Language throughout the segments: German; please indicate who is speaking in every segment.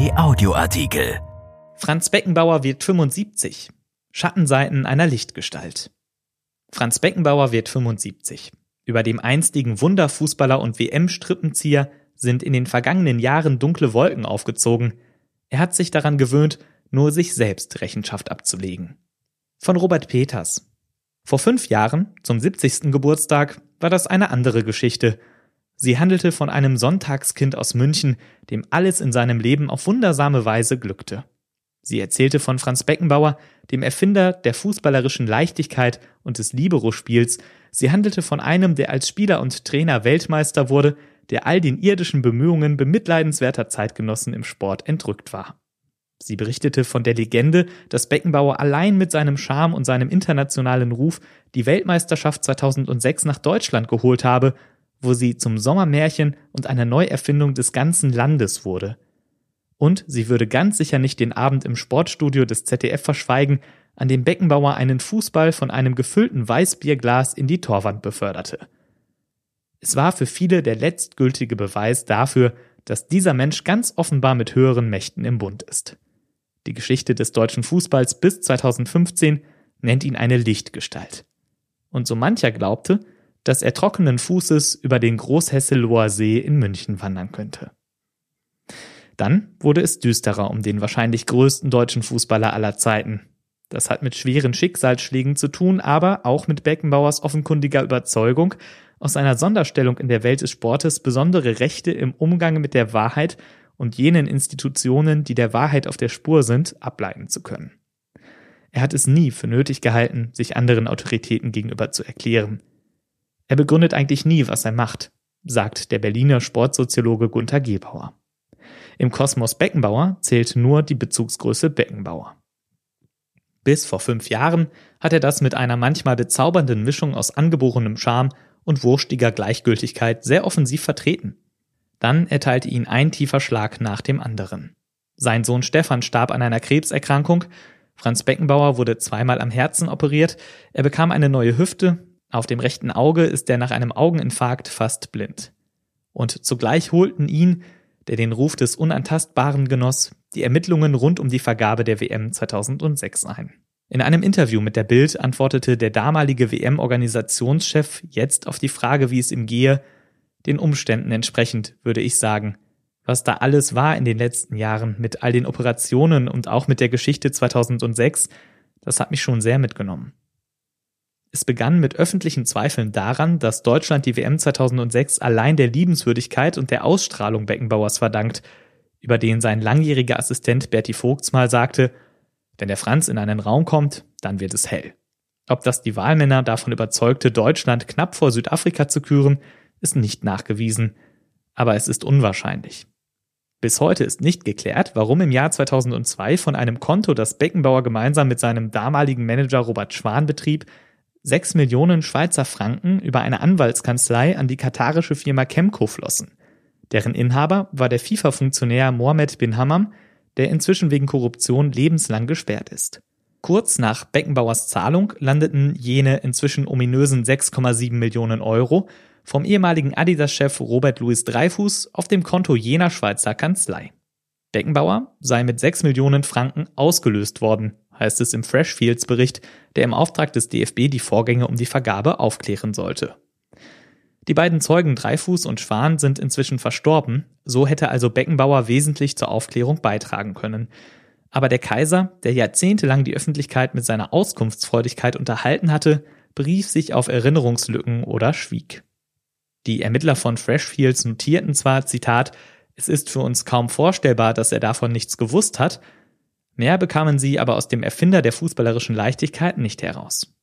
Speaker 1: Kai Audioartikel.
Speaker 2: Franz Beckenbauer wird 75. Schattenseiten einer Lichtgestalt. Franz Beckenbauer wird 75. Über dem einstigen Wunderfußballer und WM-Strippenzieher sind in den vergangenen Jahren dunkle Wolken aufgezogen. Er hat sich daran gewöhnt, nur sich selbst Rechenschaft abzulegen. Von Robert Peters. Vor fünf Jahren, zum 70. Geburtstag, war das eine andere Geschichte Sie handelte von einem Sonntagskind aus München, dem alles in seinem Leben auf wundersame Weise glückte. Sie erzählte von Franz Beckenbauer, dem Erfinder der fußballerischen Leichtigkeit und des Libero-Spiels. Sie handelte von einem, der als Spieler und Trainer Weltmeister wurde, der all den irdischen Bemühungen bemitleidenswerter Zeitgenossen im Sport entrückt war. Sie berichtete von der Legende, dass Beckenbauer allein mit seinem Charme und seinem internationalen Ruf die Weltmeisterschaft 2006 nach Deutschland geholt habe wo sie zum Sommermärchen und einer Neuerfindung des ganzen Landes wurde. Und sie würde ganz sicher nicht den Abend im Sportstudio des ZDF verschweigen, an dem Beckenbauer einen Fußball von einem gefüllten Weißbierglas in die Torwand beförderte. Es war für viele der letztgültige Beweis dafür, dass dieser Mensch ganz offenbar mit höheren Mächten im Bund ist. Die Geschichte des deutschen Fußballs bis 2015 nennt ihn eine Lichtgestalt. Und so mancher glaubte, dass er trockenen Fußes über den Großhesseloher See in München wandern könnte. Dann wurde es düsterer um den wahrscheinlich größten deutschen Fußballer aller Zeiten. Das hat mit schweren Schicksalsschlägen zu tun, aber auch mit Beckenbauers offenkundiger Überzeugung, aus seiner Sonderstellung in der Welt des Sportes besondere Rechte im Umgang mit der Wahrheit und jenen Institutionen, die der Wahrheit auf der Spur sind, ableiten zu können. Er hat es nie für nötig gehalten, sich anderen Autoritäten gegenüber zu erklären. Er begründet eigentlich nie, was er macht, sagt der Berliner Sportsoziologe Gunther Gebauer. Im Kosmos Beckenbauer zählt nur die Bezugsgröße Beckenbauer. Bis vor fünf Jahren hat er das mit einer manchmal bezaubernden Mischung aus angeborenem Charme und wurstiger Gleichgültigkeit sehr offensiv vertreten. Dann erteilte ihn ein tiefer Schlag nach dem anderen. Sein Sohn Stefan starb an einer Krebserkrankung, Franz Beckenbauer wurde zweimal am Herzen operiert, er bekam eine neue Hüfte, auf dem rechten Auge ist er nach einem Augeninfarkt fast blind. Und zugleich holten ihn, der den Ruf des Unantastbaren genoss, die Ermittlungen rund um die Vergabe der WM 2006 ein. In einem Interview mit der Bild antwortete der damalige WM-Organisationschef jetzt auf die Frage, wie es ihm gehe, den Umständen entsprechend, würde ich sagen. Was da alles war in den letzten Jahren mit all den Operationen und auch mit der Geschichte 2006, das hat mich schon sehr mitgenommen. Es begann mit öffentlichen Zweifeln daran, dass Deutschland die WM 2006 allein der Liebenswürdigkeit und der Ausstrahlung Beckenbauers verdankt, über den sein langjähriger Assistent Berti Vogts mal sagte, wenn der Franz in einen Raum kommt, dann wird es hell. Ob das die Wahlmänner davon überzeugte, Deutschland knapp vor Südafrika zu küren, ist nicht nachgewiesen, aber es ist unwahrscheinlich. Bis heute ist nicht geklärt, warum im Jahr 2002 von einem Konto, das Beckenbauer gemeinsam mit seinem damaligen Manager Robert Schwan betrieb, 6 Millionen Schweizer Franken über eine Anwaltskanzlei an die katarische Firma Chemco flossen. Deren Inhaber war der FIFA-Funktionär Mohamed bin Hammam, der inzwischen wegen Korruption lebenslang gesperrt ist. Kurz nach Beckenbauers Zahlung landeten jene inzwischen ominösen 6,7 Millionen Euro vom ehemaligen Adidas-Chef Robert Louis Dreyfus auf dem Konto jener Schweizer Kanzlei. Beckenbauer sei mit 6 Millionen Franken ausgelöst worden, heißt es im Freshfields Bericht, der im Auftrag des DFB die Vorgänge um die Vergabe aufklären sollte. Die beiden Zeugen Dreifuß und Schwan sind inzwischen verstorben, so hätte also Beckenbauer wesentlich zur Aufklärung beitragen können. Aber der Kaiser, der jahrzehntelang die Öffentlichkeit mit seiner Auskunftsfreudigkeit unterhalten hatte, berief sich auf Erinnerungslücken oder schwieg. Die Ermittler von Freshfields notierten zwar, Zitat, es ist für uns kaum vorstellbar, dass er davon nichts gewusst hat, Mehr bekamen sie aber aus dem Erfinder der fußballerischen Leichtigkeit nicht heraus.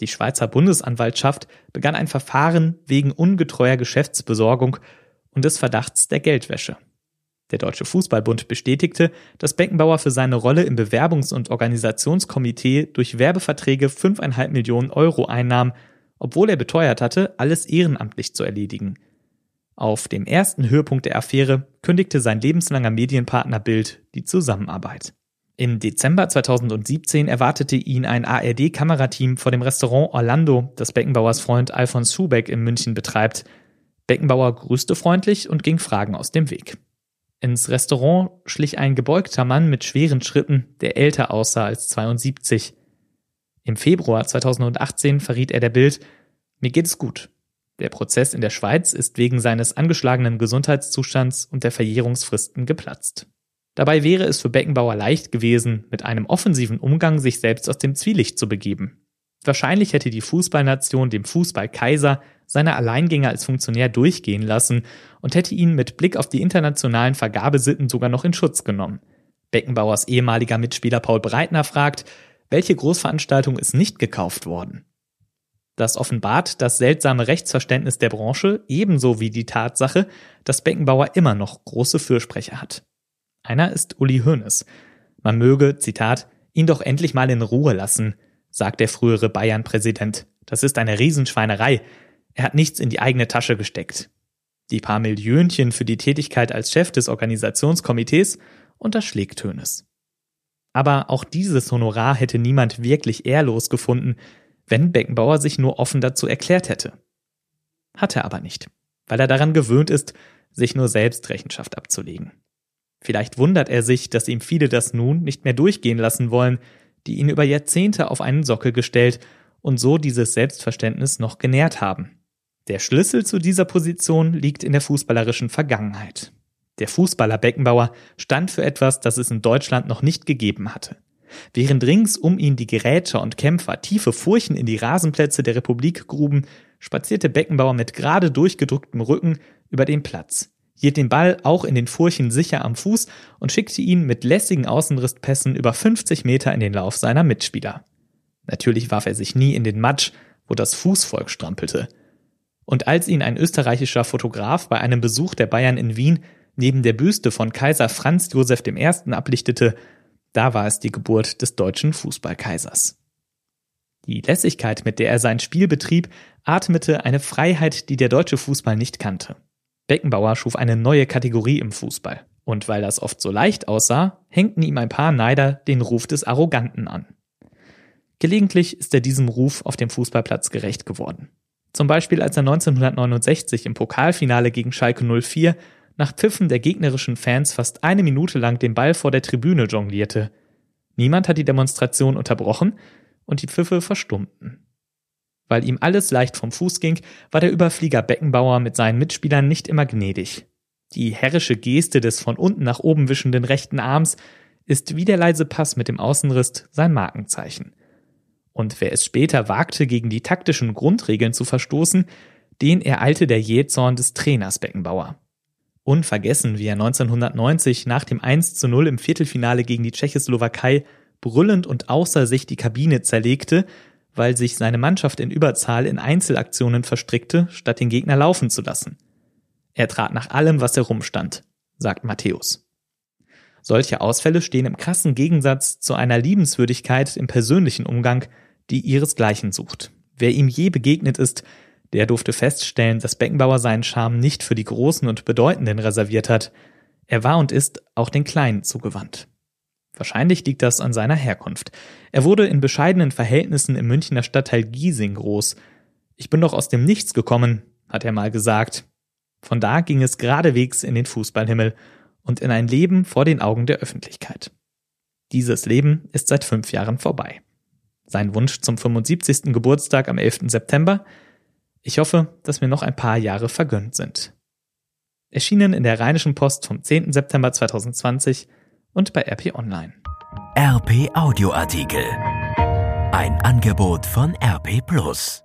Speaker 2: Die Schweizer Bundesanwaltschaft begann ein Verfahren wegen ungetreuer Geschäftsbesorgung und des Verdachts der Geldwäsche. Der Deutsche Fußballbund bestätigte, dass Beckenbauer für seine Rolle im Bewerbungs- und Organisationskomitee durch Werbeverträge 5,5 Millionen Euro einnahm, obwohl er beteuert hatte, alles ehrenamtlich zu erledigen. Auf dem ersten Höhepunkt der Affäre kündigte sein lebenslanger Medienpartner Bild die Zusammenarbeit. Im Dezember 2017 erwartete ihn ein ARD-Kamerateam vor dem Restaurant Orlando, das Beckenbauers Freund Alfons Schubeck in München betreibt. Beckenbauer grüßte freundlich und ging Fragen aus dem Weg. Ins Restaurant schlich ein gebeugter Mann mit schweren Schritten, der älter aussah als 72. Im Februar 2018 verriet er der Bild, mir geht es gut. Der Prozess in der Schweiz ist wegen seines angeschlagenen Gesundheitszustands und der Verjährungsfristen geplatzt. Dabei wäre es für Beckenbauer leicht gewesen, mit einem offensiven Umgang sich selbst aus dem Zwielicht zu begeben. Wahrscheinlich hätte die Fußballnation dem Fußballkaiser seine Alleingänge als Funktionär durchgehen lassen und hätte ihn mit Blick auf die internationalen Vergabesitten sogar noch in Schutz genommen. Beckenbauers ehemaliger Mitspieler Paul Breitner fragt, welche Großveranstaltung ist nicht gekauft worden? Das offenbart das seltsame Rechtsverständnis der Branche ebenso wie die Tatsache, dass Beckenbauer immer noch große Fürsprecher hat. Einer ist Uli Hoeneß. Man möge, Zitat, ihn doch endlich mal in Ruhe lassen, sagt der frühere Bayern-Präsident. Das ist eine Riesenschweinerei. Er hat nichts in die eigene Tasche gesteckt. Die paar Millionchen für die Tätigkeit als Chef des Organisationskomitees unterschlägt Hoeneß. Aber auch dieses Honorar hätte niemand wirklich ehrlos gefunden, wenn Beckenbauer sich nur offen dazu erklärt hätte. Hat er aber nicht, weil er daran gewöhnt ist, sich nur selbst Rechenschaft abzulegen. Vielleicht wundert er sich, dass ihm viele das nun nicht mehr durchgehen lassen wollen, die ihn über Jahrzehnte auf einen Sockel gestellt und so dieses Selbstverständnis noch genährt haben. Der Schlüssel zu dieser Position liegt in der fußballerischen Vergangenheit. Der Fußballer Beckenbauer stand für etwas, das es in Deutschland noch nicht gegeben hatte. Während rings um ihn die Gerätscher und Kämpfer tiefe Furchen in die Rasenplätze der Republik gruben, spazierte Beckenbauer mit gerade durchgedrücktem Rücken über den Platz hielt den Ball auch in den Furchen sicher am Fuß und schickte ihn mit lässigen Außenrisspässen über 50 Meter in den Lauf seiner Mitspieler. Natürlich warf er sich nie in den Matsch, wo das Fußvolk strampelte. Und als ihn ein österreichischer Fotograf bei einem Besuch der Bayern in Wien neben der Büste von Kaiser Franz Josef I. ablichtete, da war es die Geburt des deutschen Fußballkaisers. Die Lässigkeit, mit der er sein Spiel betrieb, atmete eine Freiheit, die der deutsche Fußball nicht kannte. Beckenbauer schuf eine neue Kategorie im Fußball. Und weil das oft so leicht aussah, hängten ihm ein paar Neider den Ruf des Arroganten an. Gelegentlich ist er diesem Ruf auf dem Fußballplatz gerecht geworden. Zum Beispiel als er 1969 im Pokalfinale gegen Schalke 04 nach Pfiffen der gegnerischen Fans fast eine Minute lang den Ball vor der Tribüne jonglierte. Niemand hat die Demonstration unterbrochen und die Pfiffe verstummten. Weil ihm alles leicht vom Fuß ging, war der Überflieger Beckenbauer mit seinen Mitspielern nicht immer gnädig. Die herrische Geste des von unten nach oben wischenden rechten Arms ist wie der leise Pass mit dem Außenriss sein Markenzeichen. Und wer es später wagte, gegen die taktischen Grundregeln zu verstoßen, den ereilte der Jähzorn des Trainers Beckenbauer. Unvergessen, wie er 1990 nach dem 1 zu 0 im Viertelfinale gegen die Tschechoslowakei brüllend und außer sich die Kabine zerlegte, weil sich seine Mannschaft in Überzahl in Einzelaktionen verstrickte, statt den Gegner laufen zu lassen. Er trat nach allem, was herumstand, sagt Matthäus. Solche Ausfälle stehen im krassen Gegensatz zu einer Liebenswürdigkeit im persönlichen Umgang, die ihresgleichen sucht. Wer ihm je begegnet ist, der durfte feststellen, dass Beckenbauer seinen Charme nicht für die Großen und Bedeutenden reserviert hat. Er war und ist auch den Kleinen zugewandt. Wahrscheinlich liegt das an seiner Herkunft. Er wurde in bescheidenen Verhältnissen im Münchner Stadtteil Giesing groß. Ich bin doch aus dem Nichts gekommen, hat er mal gesagt. Von da ging es geradewegs in den Fußballhimmel und in ein Leben vor den Augen der Öffentlichkeit. Dieses Leben ist seit fünf Jahren vorbei. Sein Wunsch zum 75. Geburtstag am 11. September? Ich hoffe, dass mir noch ein paar Jahre vergönnt sind. Erschienen in der Rheinischen Post vom 10. September 2020 und bei RP Online.
Speaker 1: RP Audioartikel. Ein Angebot von RP Plus.